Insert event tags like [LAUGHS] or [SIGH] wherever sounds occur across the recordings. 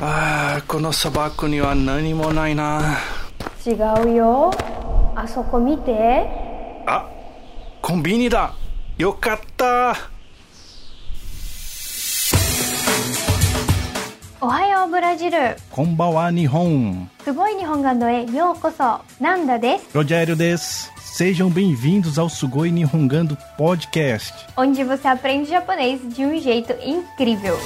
ああ、この砂漠には何もないな。違うよあそこ見てあ、コンビニだ。よかった。おはようブラジルこんばんは、日本。すごい日本語へようこそなんだです Rogério des. Sejam bem-vindos ao Sugoi Nihongando Podcast. onde você aprende japonês de um jeito incrível.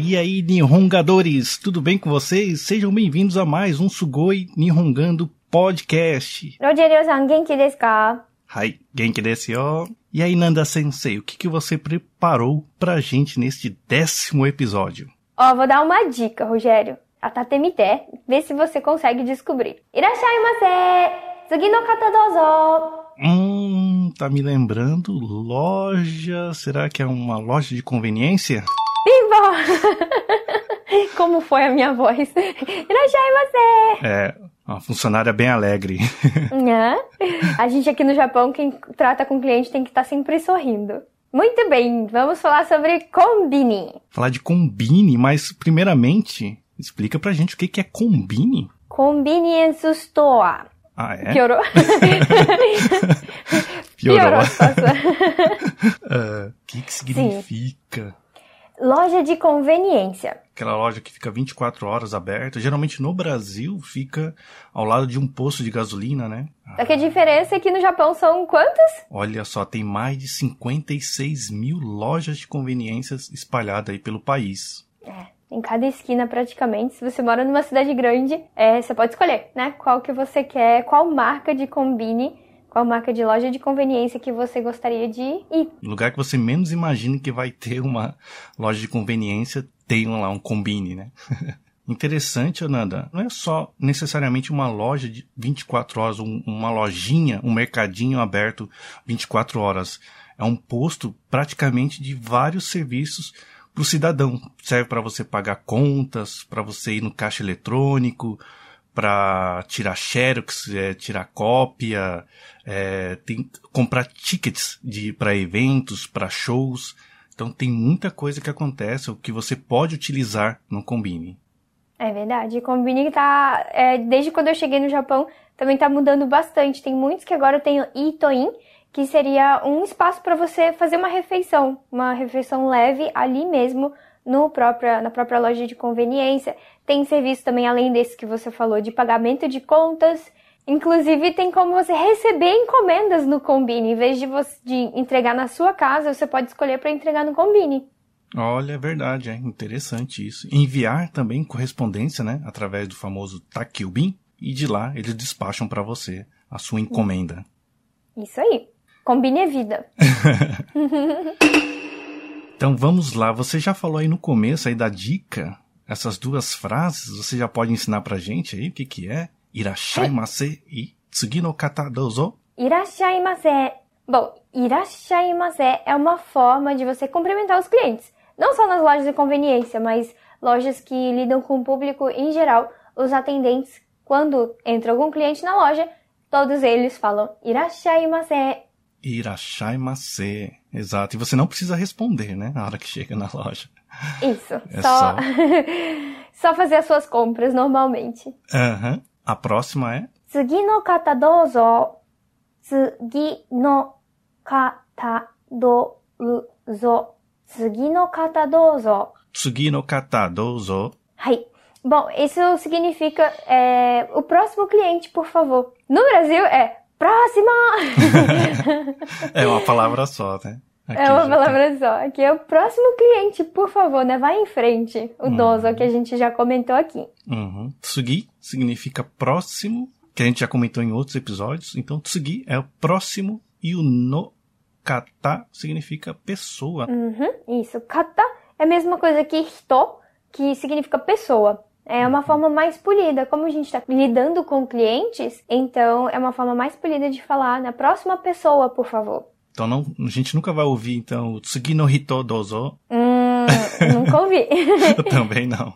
E aí, Nihongadores, tudo bem com vocês? Sejam bem-vindos a mais um Sugoi Nihongando Podcast. Rogério-san, genki desu. E aí, Nanda Sensei, o que, que você preparou pra gente neste décimo episódio? Ó, oh, vou dar uma dica, Rogério. A Tatemité, vê se você consegue descobrir. Irashaimase, mase! Sugi no kata dozo! Hum, tá me lembrando loja. Será que é uma loja de conveniência? [LAUGHS] Como foi a minha voz? Irashaimase! É, uma funcionária bem alegre. [LAUGHS] Né? A gente aqui no Japão, quem trata com cliente tem que estar sempre sorrindo. Muito bem, vamos falar sobre combini. Falar de combine, mas primeiramente, explica pra gente o que, que é combine. Convenience store. Ah, é? Piorou? [LAUGHS] Piorou. a situação. Ah, O que, que significa? Loja de conveniência. Aquela loja que fica 24 horas aberta. Geralmente no Brasil fica ao lado de um posto de gasolina, né? Só que a diferença é que no Japão são quantas? Olha só, tem mais de 56 mil lojas de conveniências espalhadas aí pelo país. Em cada esquina praticamente. Se você mora numa cidade grande, é, você pode escolher, né? Qual que você quer, qual marca de combine, qual marca de loja de conveniência que você gostaria de ir. Lugar que você menos imagina que vai ter uma loja de conveniência, tem lá um combine, né? [LAUGHS] Interessante, Ananda. Não é só necessariamente uma loja de 24 horas, um- uma lojinha, um mercadinho aberto 24 horas. É um posto praticamente de vários serviços para o cidadão. Serve para você pagar contas, para você ir no caixa eletrônico, para tirar xerox, é, tirar cópia, é, tem, comprar tickets de para eventos, para shows. Então tem muita coisa que acontece, o que você pode utilizar no Combine. É verdade. Combine tá. é, desde quando eu cheguei no Japão, também tá mudando bastante. Tem muitos que agora tem o Itoin, que seria um espaço para você fazer uma refeição. Uma refeição leve ali mesmo, no própria, na própria loja de conveniência. Tem serviço também, além desse que você falou, de pagamento de contas. Inclusive, tem como você receber encomendas no Combine. Em vez de, você, de entregar na sua casa, você pode escolher para entregar no Combine. Olha, é verdade, é interessante isso. Enviar também correspondência, né, através do famoso Takyubin, e de lá eles despacham para você a sua encomenda. Isso aí. Combine é vida. [LAUGHS] Então vamos lá, você já falou aí no começo aí da dica, essas duas frases, você já pode ensinar pra gente aí o que que é? Irashaimase e tsugi no kata dozo? Irashaimase. Bom, irashaimase é uma forma de você cumprimentar os clientes. Não só nas lojas de conveniência, mas lojas que lidam com o público em geral. Os atendentes, quando entra algum cliente na loja, todos eles falam irashaimase. Irashaimase. Exato, e você não precisa responder, né, na hora que chega na loja. Isso. É só... [LAUGHS] só... fazer as suas compras normalmente. Uhum. A próxima é? Tsugi no kata dozo. Tsugi no kata dozo. Tsugi no kata dozo. No kata dozo. Hai. Bom, isso significa é, o próximo cliente, por favor. No Brasil é próxima! [LAUGHS] é uma palavra só, né? Aqui é uma palavra só. Aqui é o próximo cliente, por favor, né? Vai em frente. O dozo que a gente já comentou aqui. Uhum. Tsugi significa próximo, que a gente já comentou em outros episódios. Então, tsugi é o próximo e o no kata significa pessoa. Uhum, isso. Kata é a mesma coisa que hito, que significa pessoa. É uma forma mais polida. Como a gente está lidando com clientes, então é uma forma mais polida de falar na próxima pessoa, por favor. Então, não, a gente nunca vai ouvir, então, o tsugi no hito dozo. Hum, nunca ouvi. Eu [LAUGHS] também não.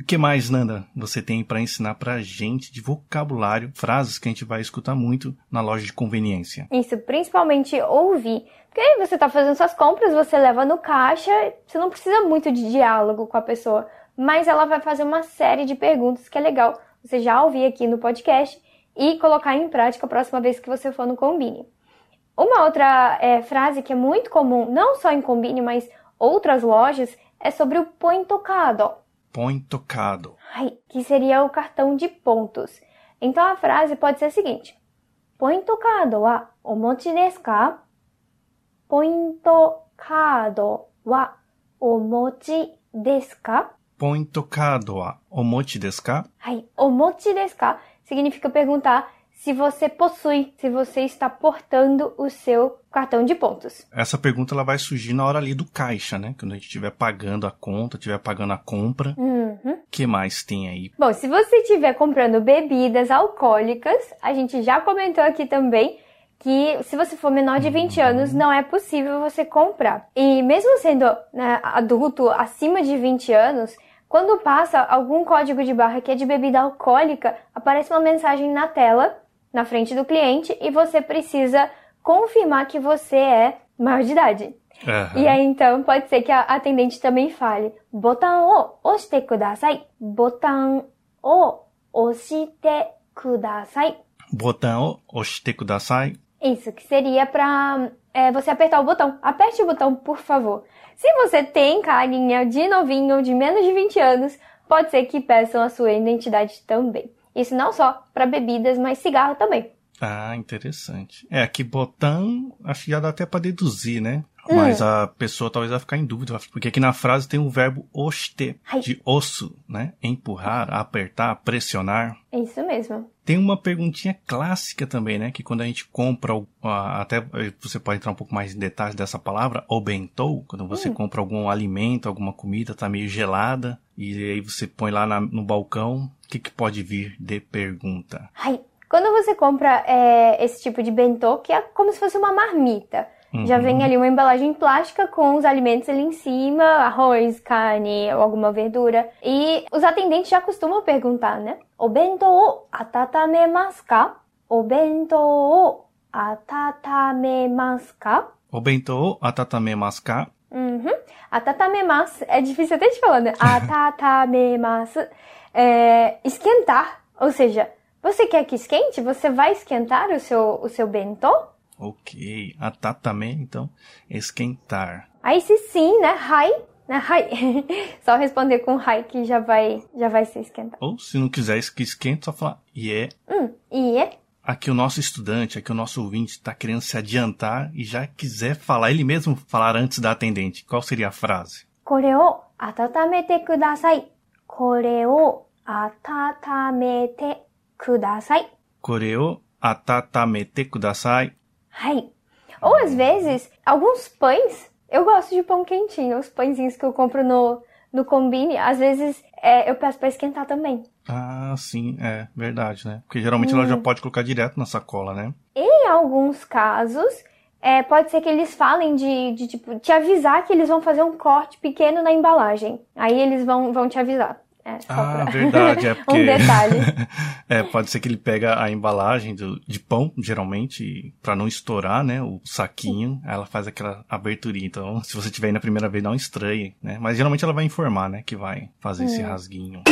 O que mais, Nanda, você tem para ensinar pra gente de vocabulário, frases que a gente vai escutar muito na loja de conveniência? Isso, principalmente ouvir. Porque aí você tá fazendo suas compras, você leva no caixa, você não precisa muito de diálogo com a pessoa, mas ela vai fazer uma série de perguntas que é legal você já ouvir aqui no podcast e colocar em prática a próxima vez que você for no Combine. Uma outra é, frase que é muito comum, não só em Combine, mas outras lojas, é sobre o point tocado. Point tocado. Ai, que seria o cartão de pontos. Então a frase pode ser a seguinte: Point tocado wa omochi desu ka? Point card wa omochi desu ka? Point tocado wa omochi desu ka? Ai, omochi desu ka significa perguntar se você possui, se você está portando o seu cartão de pontos. Essa pergunta ela vai surgir na hora ali do caixa, né? Quando a gente estiver pagando a conta, estiver pagando a compra. O Uhum. que mais tem aí? Bom, se você estiver comprando bebidas alcoólicas, a gente já comentou aqui também que se você for menor de 20 anos, não é possível você comprar. E mesmo sendo né, adulto acima de 20 anos, quando passa algum código de barra que é de bebida alcoólica, aparece uma mensagem na tela, na frente do cliente, e você precisa confirmar que você é maior de idade. Aham. E aí então pode ser que a atendente também fale: "Botão o oshite kudasai". Botão o oshite kudasai. Botão oshite kudasai. Isso que seria para você apertar o botão. Aperte o botão, por favor. Se você tem carinha de novinho ou de menos de 20 anos, pode ser que peçam a sua identidade também. Isso não só para bebidas, mas cigarro também. Ah, interessante. É, aqui botão, acho que dá até pra deduzir, né? Hum. Mas a pessoa talvez vai ficar em dúvida, porque aqui na frase tem o verbo oste, de osso, né? Empurrar, apertar, pressionar. É isso mesmo. Tem uma perguntinha clássica também, né? Que quando a gente compra, até você pode entrar um pouco mais em detalhes dessa palavra, o bento, quando você Hum. compra algum alimento, alguma comida, tá meio gelada, e aí você põe lá na- no balcão, o que, que pode vir de pergunta? Ai, quando você compra é, esse tipo de bentô, que é como se fosse uma marmita. Já Uhum. vem ali uma embalagem plástica com os alimentos ali em cima, arroz, carne ou alguma verdura. E os atendentes já costumam perguntar, né? O bento o atatamemasu ka? O bento o atatamemasu ka? O bento atatame ka? Uhum. Atatamemasu é difícil até de falar, né? Atatamemasu [LAUGHS] é esquentar, ou seja, você quer que esquente? Você vai esquentar o seu, o seu bentô? Ok. Atatame, então, esquentar. Aí se sim, né? Hai, né? Hai. [LAUGHS] Só responder com hai que já vai, já vai se esquentar. Ou, se não quiser que esquente, só falar, e é Hum, e é? Aqui o nosso estudante, aqui o nosso ouvinte está querendo se adiantar e já quiser falar, ele mesmo falar antes da atendente. Qual seria a frase? これを温めてください。これを温めてください。 Koreo atatamete kudasai. Hai. Ou às vezes, alguns pães, eu gosto de pão quentinho, os pãezinhos que eu compro no, no combine, às vezes é, eu peço pra esquentar também. Ah, sim, é verdade, né? Porque geralmente ela já pode colocar direto na sacola, né? Em alguns casos, é, pode ser que eles falem de, de, tipo, te avisar que eles vão fazer um corte pequeno na embalagem. Aí eles vão, vão te avisar. É, Ah, pra- verdade, é [LAUGHS] porque... um detalhe. [LAUGHS] é, pode ser que ele pega a embalagem do, de pão, geralmente, pra não estourar, né, o saquinho, ela faz aquela aberturinha. Então, [LAUGHS] se você tiver aí na primeira vez, não estranhe, né? Mas geralmente ela vai informar, né, que vai fazer esse rasguinho.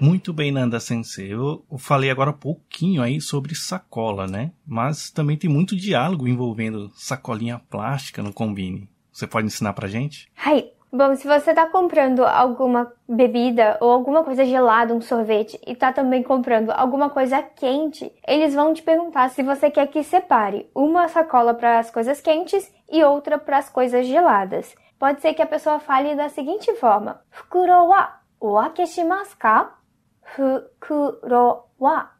Muito bem, Nanda Sensei. Eu falei agora um pouquinho aí sobre sacola, né? Mas também tem muito diálogo envolvendo sacolinha plástica no Combine. Você pode ensinar pra gente? Hai. Bom, se você tá comprando alguma bebida ou alguma coisa gelada, um sorvete, e tá também comprando alguma coisa quente, eles vão te perguntar se você quer que separe uma sacola para as coisas quentes e outra para as coisas geladas. Pode ser que a pessoa fale da seguinte forma: Fukuro wa oake shimasu ka? Fukuro wa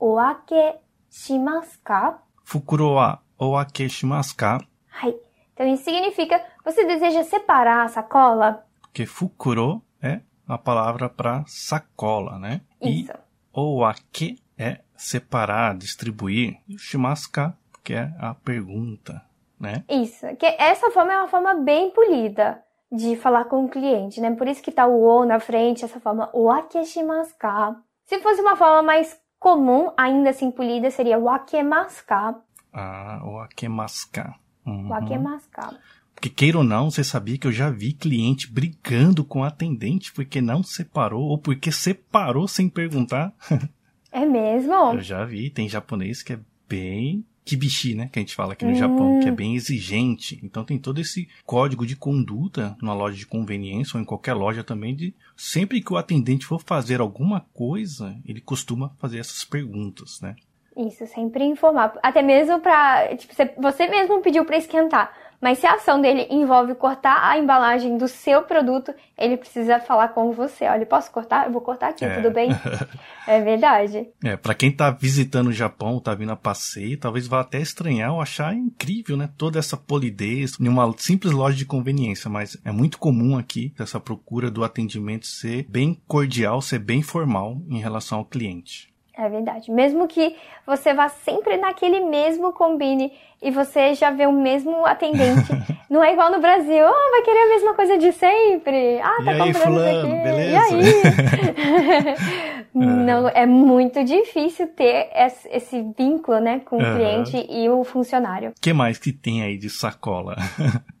oake shimasu ka? Fukuro wa oake shimasu ka? Hai. Então isso significa você deseja separar a sacola? Porque fukuro é a palavra para sacola, né? Isso. E oake é separar, distribuir. E o shimasu ka, que é a pergunta, né? Isso, que essa forma é uma forma bem polida. de falar com o cliente, né? Por isso que tá o o na frente, essa forma o akeshimasu ka. Se fosse uma forma mais comum, ainda assim polida, seria wakemasu ka. Ah, o akemaska. Uhum. Wakemasu ka. Porque queira ou não, você sabia que eu já vi cliente brigando com atendente porque não separou ou porque separou sem perguntar. [LAUGHS] É mesmo? Eu já vi, tem japonês que é bem kibishi, né? Que a gente fala aqui no Japão, que é bem exigente. Então tem todo esse código de conduta numa loja de conveniência ou em qualquer loja também de sempre que o atendente for fazer alguma coisa, ele costuma fazer essas perguntas, né? Isso, sempre informar. Até mesmo pra. Tipo, você- mesmo pediu pra esquentar. Mas se a ação dele envolve cortar a embalagem do seu produto, ele precisa falar com você. Olha, posso cortar? Eu vou cortar aqui, É. tudo bem? [LAUGHS] É verdade. É, para quem tá visitando o Japão, tá vindo a passeio, talvez vá até estranhar ou achar incrível, né? Toda essa polidez em uma simples loja de conveniência, mas é muito comum aqui essa procura do atendimento ser bem cordial, ser bem formal em relação ao cliente. É verdade. Mesmo que você vá sempre naquele mesmo combine e você já vê o mesmo atendente. [LAUGHS] não é igual no Brasil. Oh, vai querer a mesma coisa de sempre. Ah, tá e comprando aí, fulano, isso aqui. Beleza? E aí? [LAUGHS] [LAUGHS] não, é. é muito difícil ter esse vínculo, né, com o uhum. cliente e o funcionário. O que mais que tem aí de sacola?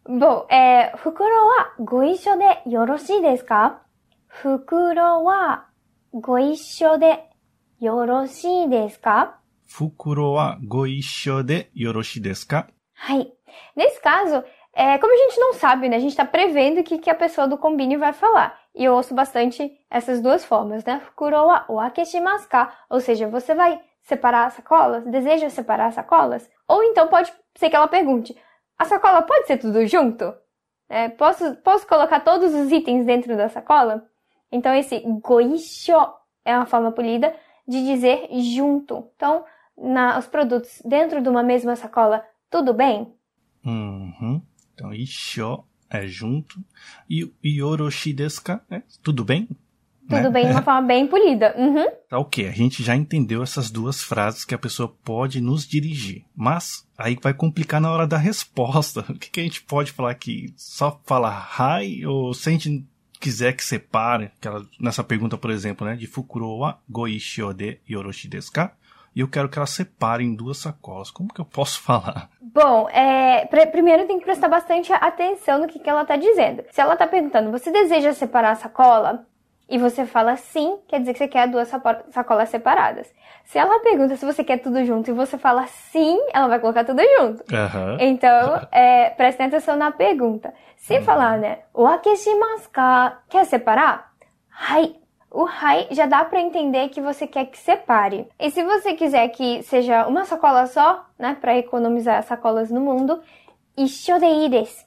Bom, é, fukuro wa goisho de yoroshii desu ka? Fukuro wa goisho de よろしいですか袋はご一緒でよろしいですか Fukuro wa goisho de yoroshi desu ka? はい。Nesse caso, é, como a gente não sabe, né? A gente tá prevendo o que, que a pessoa do combine vai falar. E eu ouço bastante essas duas formas, né? Fukuro wa o akeshimasu ka? Ou seja, você vai separar as sacolas? Deseja separar as sacolas? Ou então pode ser que ela pergunte, a sacola pode ser tudo junto? É, posso, posso colocar todos os itens dentro da sacola? Então esse goisho é uma forma polida de dizer junto. Então, na, os produtos dentro de uma mesma sacola, tudo bem? Uhum. Então, isho é junto. E o yoroshi desu ka? É, tudo bem? Tudo Né? bem de uma [LAUGHS] forma bem polida. Uhum. Tá ok, a gente já entendeu essas duas frases que a pessoa pode nos dirigir. Mas aí vai complicar na hora da resposta. [LAUGHS] O que, que a gente pode falar aqui? Só falar hi? Ou se a gente quiser que separe, aquela, nessa pergunta, por exemplo, né? De Fukuro wa goishio de yoroshi? E eu quero que ela separe em duas sacolas. Como que eu posso [LAUGHS] falar? Bom, é, pr- primeiro tem que prestar bastante atenção no que, que ela tá dizendo. Se ela tá perguntando, você deseja separar a sacola? E você fala sim, quer dizer que você quer duas sacolas separadas. Se ela pergunta se você quer tudo junto e você fala sim, ela vai colocar tudo junto. Aham. Então, [LAUGHS] é, prestem atenção na pergunta. Se falar, né, o akeshimasu ka, quer separar? Hai. O hai já dá pra entender que você quer que separe. E se você quiser que seja uma sacola só, né, pra economizar sacolas no mundo, isho de ii desu.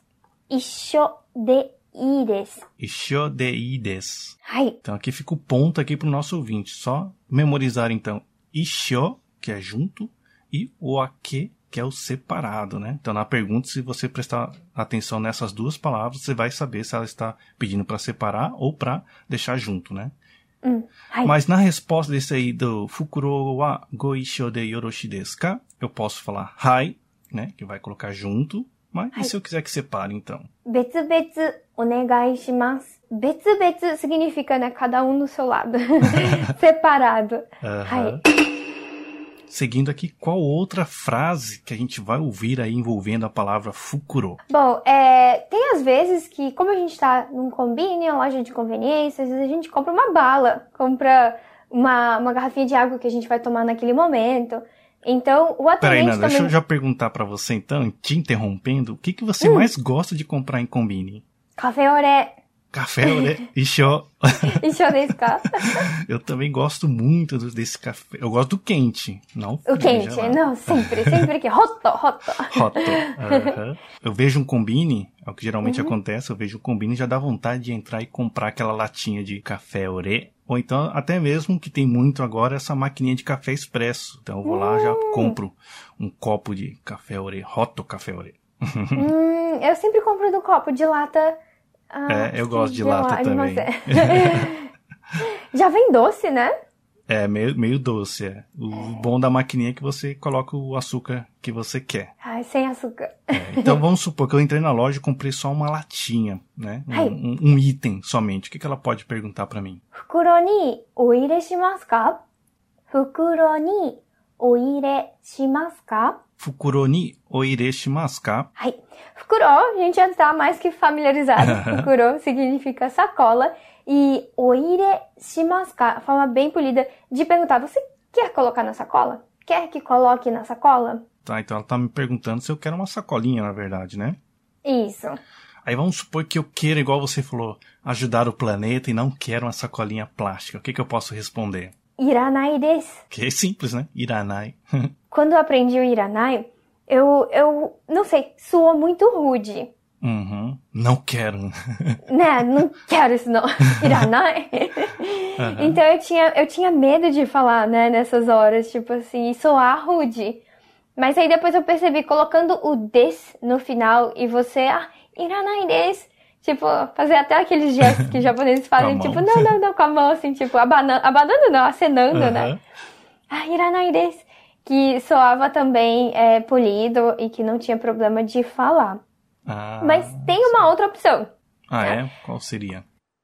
Isho de ii desu. Isho de i desu. Hai. Então aqui fica o ponto aqui para o nosso ouvinte. Só memorizar então isho, que é junto, e o ake, que é o separado, né? Então na pergunta, se você prestar atenção nessas duas palavras, você vai saber se ela está pedindo para separar ou para deixar junto, né? Hum. Mas na resposta desse aí do Fukuro wa goisho de yoroshi desu ka, eu posso falar hai, né? Que vai colocar junto. Mas e Hai. se eu quiser que separe, então? 別々お願いします。別々 significa, né, cada um no seu lado. [LAUGHS] Separado. Aham. Hai. Seguindo aqui, qual outra frase que a gente vai ouvir aí envolvendo a palavra Fukuro? Bom, é, tem às vezes que, como a gente tá num combine, uma loja de conveniência, às vezes a gente compra uma bala, compra uma, uma garrafinha de água que a gente vai tomar naquele momento. Então, o Peraí, atendente Nanda, deixa eu também... já perguntar pra você então, te interrompendo, o que, que Hum. você mais gosta de comprar em combine? Café ore, Café, né? Isho. isho desu ka? Eu também gosto muito desse café. Eu gosto do quente, não O quente, gelado. não, sempre, sempre que hot. Hot. [LAUGHS] Aham. Eu vejo um combine, é o que geralmente Uhum. acontece, eu vejo um combine e já dá vontade de entrar e comprar aquela latinha de café oré. Ou então, até mesmo que tem muito agora, essa maquininha de café expresso. Então eu vou lá já Hum. compro um copo de café oré, hot café oré. [LAUGHS] Hum, eu sempre compro do copo de lata. Ah, é, eu gosto de lata também. [LAUGHS] Já vem doce, né? É, meio, meio doce. É. O é. bom da maquininha é que você coloca o açúcar que você quer. Ai, sem açúcar. É, então [LAUGHS] vamos supor que eu entrei na loja e comprei só uma latinha, né? Um, um, um item somente. O que, que ela pode perguntar para mim? Fukuro ni oireshimasu ka? Fukuro ni お入れしますか Fukuro ni oire shimasu ka? はい。袋、a gente já está mais que familiarizado. [LAUGHS] Fukuro significa sacola. E oire shimasu-ka, forma bem polida de perguntar, você quer colocar na sacola? Quer que coloque na sacola? Tá, então ela tá me perguntando se eu quero uma sacolinha, na verdade, né? Isso. Aí vamos supor que eu queira, igual você falou, ajudar o planeta e não quero uma sacolinha plástica. O que, que eu posso responder? Iranai desu. Que é simples, né? Iranai. [LAUGHS] Quando eu aprendi o Iranai, eu, eu não sei, soou muito rude. uhum. Não quero. [LAUGHS] né, não quero isso não. [LAUGHS] Iranai. Então eu tinha, eu tinha medo de falar, né, nessas horas, tipo assim, soar rude. Mas aí depois eu percebi, colocando o des no final e você, ah, Iranai des. Tipo, fazer até aqueles gestos que os [LAUGHS] japoneses fazem, tipo, não, não, não, com a mão, assim, tipo, abanando, abanando não, acenando, né? Ah, Iranai des. Que soava também é, polido e que não tinha problema de falar. Ah, Mas tem uma outra opção. Ah, é? Qual seria?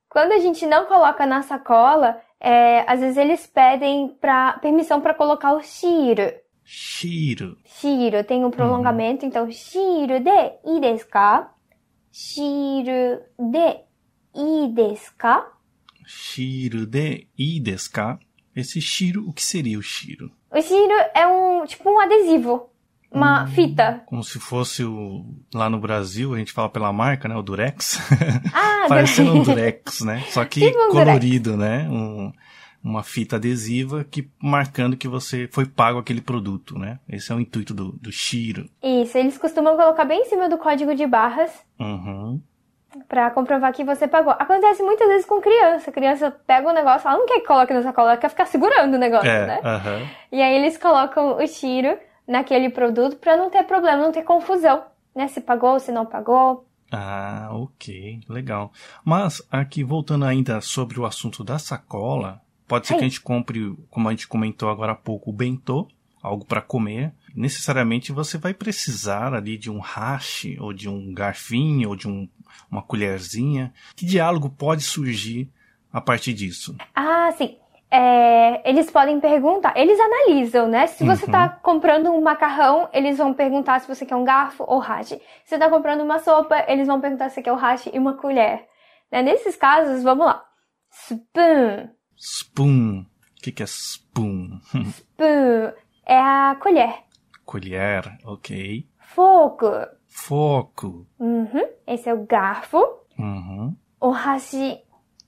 Quando a gente não coloca na sacola, é, às vezes eles pedem pra, permissão para colocar o shiro. Shiro. Shiro tem um prolongamento, então shiro de i desu ka? Shiro de i desu ka? Shiro de i desu ka? Esse shiro, o que seria o shiro? O shiro é um tipo um adesivo, uma fita. Como se fosse o. Lá no Brasil, a gente fala pela marca, né? O Durex. Ah, [LAUGHS] Parecendo um Durex. Durex, né? Só que Tipo um colorido, né? Um- uma fita adesiva que marcando que você foi pago aquele produto, né? Esse é o intuito do, do Shiro. Isso, eles costumam colocar bem em cima do código de barras Uhum. pra comprovar que você pagou. Acontece muitas vezes com criança. A criança pega o negócio, ela não quer que coloque na sacola, ela quer ficar segurando o negócio, É, né? aham. E aí eles colocam o tiro naquele produto pra não ter problema, não ter confusão, né? Se pagou, se não pagou. Ah, ok, legal. Mas aqui voltando ainda sobre o assunto da sacola, pode ser que a gente compre, como a gente comentou agora há pouco, o bentô, algo para comer. Necessariamente você vai precisar ali de um hashi ou de um garfinho ou de um, uma colherzinha. Que diálogo pode surgir a partir disso? Ah, sim. É, eles podem perguntar, eles analisam, né? Se você tá comprando um macarrão, eles vão perguntar se você quer um garfo ou hashi. Se você tá comprando uma sopa, eles vão perguntar se você quer o hashi e uma colher. Né? Nesses casos, vamos lá. Spoon. Spoon. O que, que é spoon? Spoon é a colher. Colher, ok. Fogo. Foco. Uhum. Esse é o garfo. Uhum. O hashi,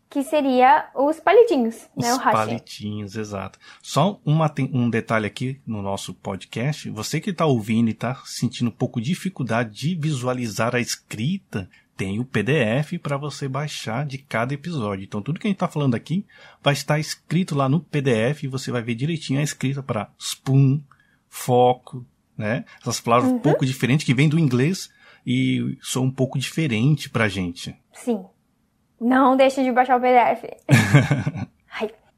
que seria os palitinhos, Os né? O hashi. palitinhos, exato. Só uma, um detalhe aqui no nosso podcast. Você que está ouvindo e está sentindo um pouco de dificuldade de visualizar a escrita, tem o PDF para você baixar de cada episódio. Então, tudo que a gente está falando aqui vai estar escrito lá no PDF e você vai ver direitinho a escrita para spoon, foco, né? Essas palavras um pouco diferentes que vêm do inglês e são um pouco diferente pra gente. Sim. Não deixe de baixar o PDF. [LAUGHS]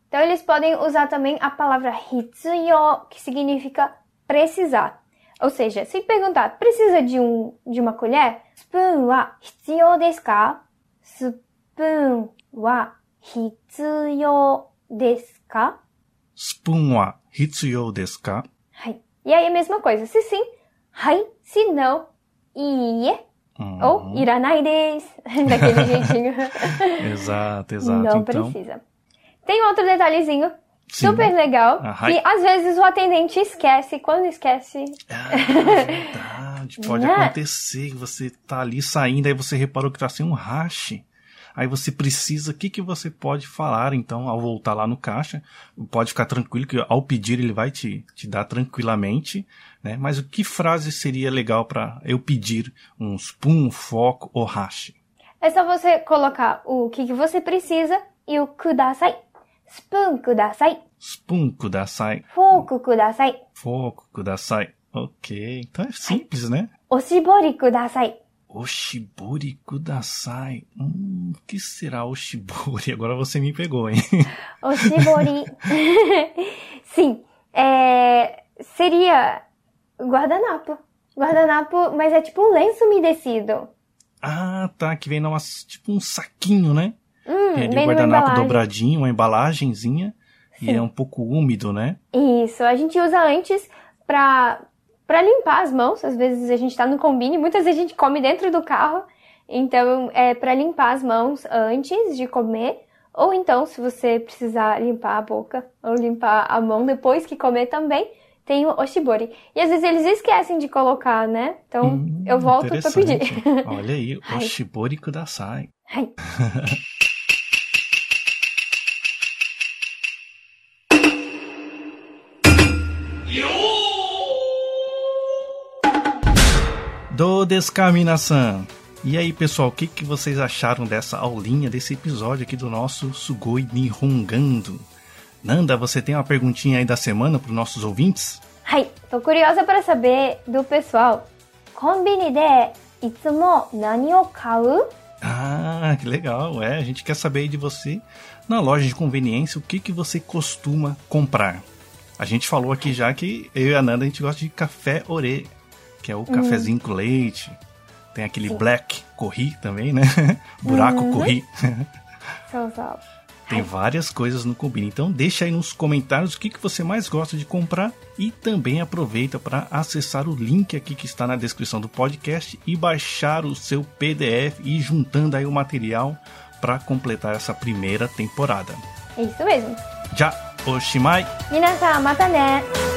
Então eles podem usar também a palavra hitsuyo, que significa precisar. Ou seja, se perguntar, precisa de um de uma colher? Spoon wa hitsuyo desu ka? Spoon wa hitsuyo desu ka? Spoon wa hitsuyo desu ka? Ai. E aí a mesma coisa. Se sim, hai. Se não, iie. Uhum. Ou iranai desu. [LAUGHS] Daquele jeitinho. [LAUGHS] Exato, exato. Não então, precisa. Tem outro detalhezinho Sim. super legal Ah, hi. às vezes o atendente esquece. Quando esquece, Ah, [LAUGHS] verdade. Pode Né? acontecer que você tá ali saindo, aí você reparou que tá sem um hash. Aí você precisa, o que, que você pode falar, então, ao voltar lá no caixa? Pode ficar tranquilo que ao pedir ele vai te, te dar tranquilamente, né? Mas o que frase seria legal para eu pedir um spoon, um foco ou hash? é só você colocar o que, que você precisa e o kudasai. Spoon kudasai. Spoon kudasai, Foco kudasai. foco kudasai. Ok, então é simples, né? Oshibori kudasai. Oshibori Kudasai. Hum, o que será Oshibori? Agora você me pegou, hein? Oshibori. Sim. É, seria guardanapo. Guardanapo, mas é tipo um lenço umedecido. Ah, tá. Que vem numa, tipo um saquinho, né? Hum, de bem numa guardanapo dobradinho, uma embalagenzinha. E é um pouco úmido, né? Isso, a gente usa antes pra, pra limpar as mãos. Às vezes a gente tá no combine, muitas vezes a gente come dentro do carro. Então, é pra limpar as mãos antes de comer. Ou então, se você precisar limpar a boca ou limpar a mão depois que comer também, tem o oshibori. E às vezes eles esquecem de colocar, né? Então, Hum, eu volto pra pedir. Olha aí. Oshibori [LAUGHS] Kudasai. Ai. [LAUGHS] Do Descaminação. E aí, pessoal, o que, que vocês acharam dessa aulinha, desse episódio aqui do nosso Sugoi Nihongando? Nanda, você tem uma perguntinha aí da semana para os nossos ouvintes? Ai, tô curiosa para saber do pessoal. Combine de itsumo nani o kau? Ah, que legal. É, a gente quer saber de você, na loja de conveniência, o que, que você costuma comprar. A gente falou aqui já que eu e a Nanda, a gente gosta de café orê, que é o cafezinho uhum. com leite. Tem aquele Sim. black corri também, né? [LAUGHS] Buraco uhum. corri. Tem várias coisas no Combine. Então deixa aí nos comentários o que, que você mais gosta de comprar e também aproveita para acessar o link aqui que está na descrição do podcast e baixar o seu PDF e juntando aí o material para completar essa primeira temporada. É isso mesmo. Já, oshimai. Minasan, mata ne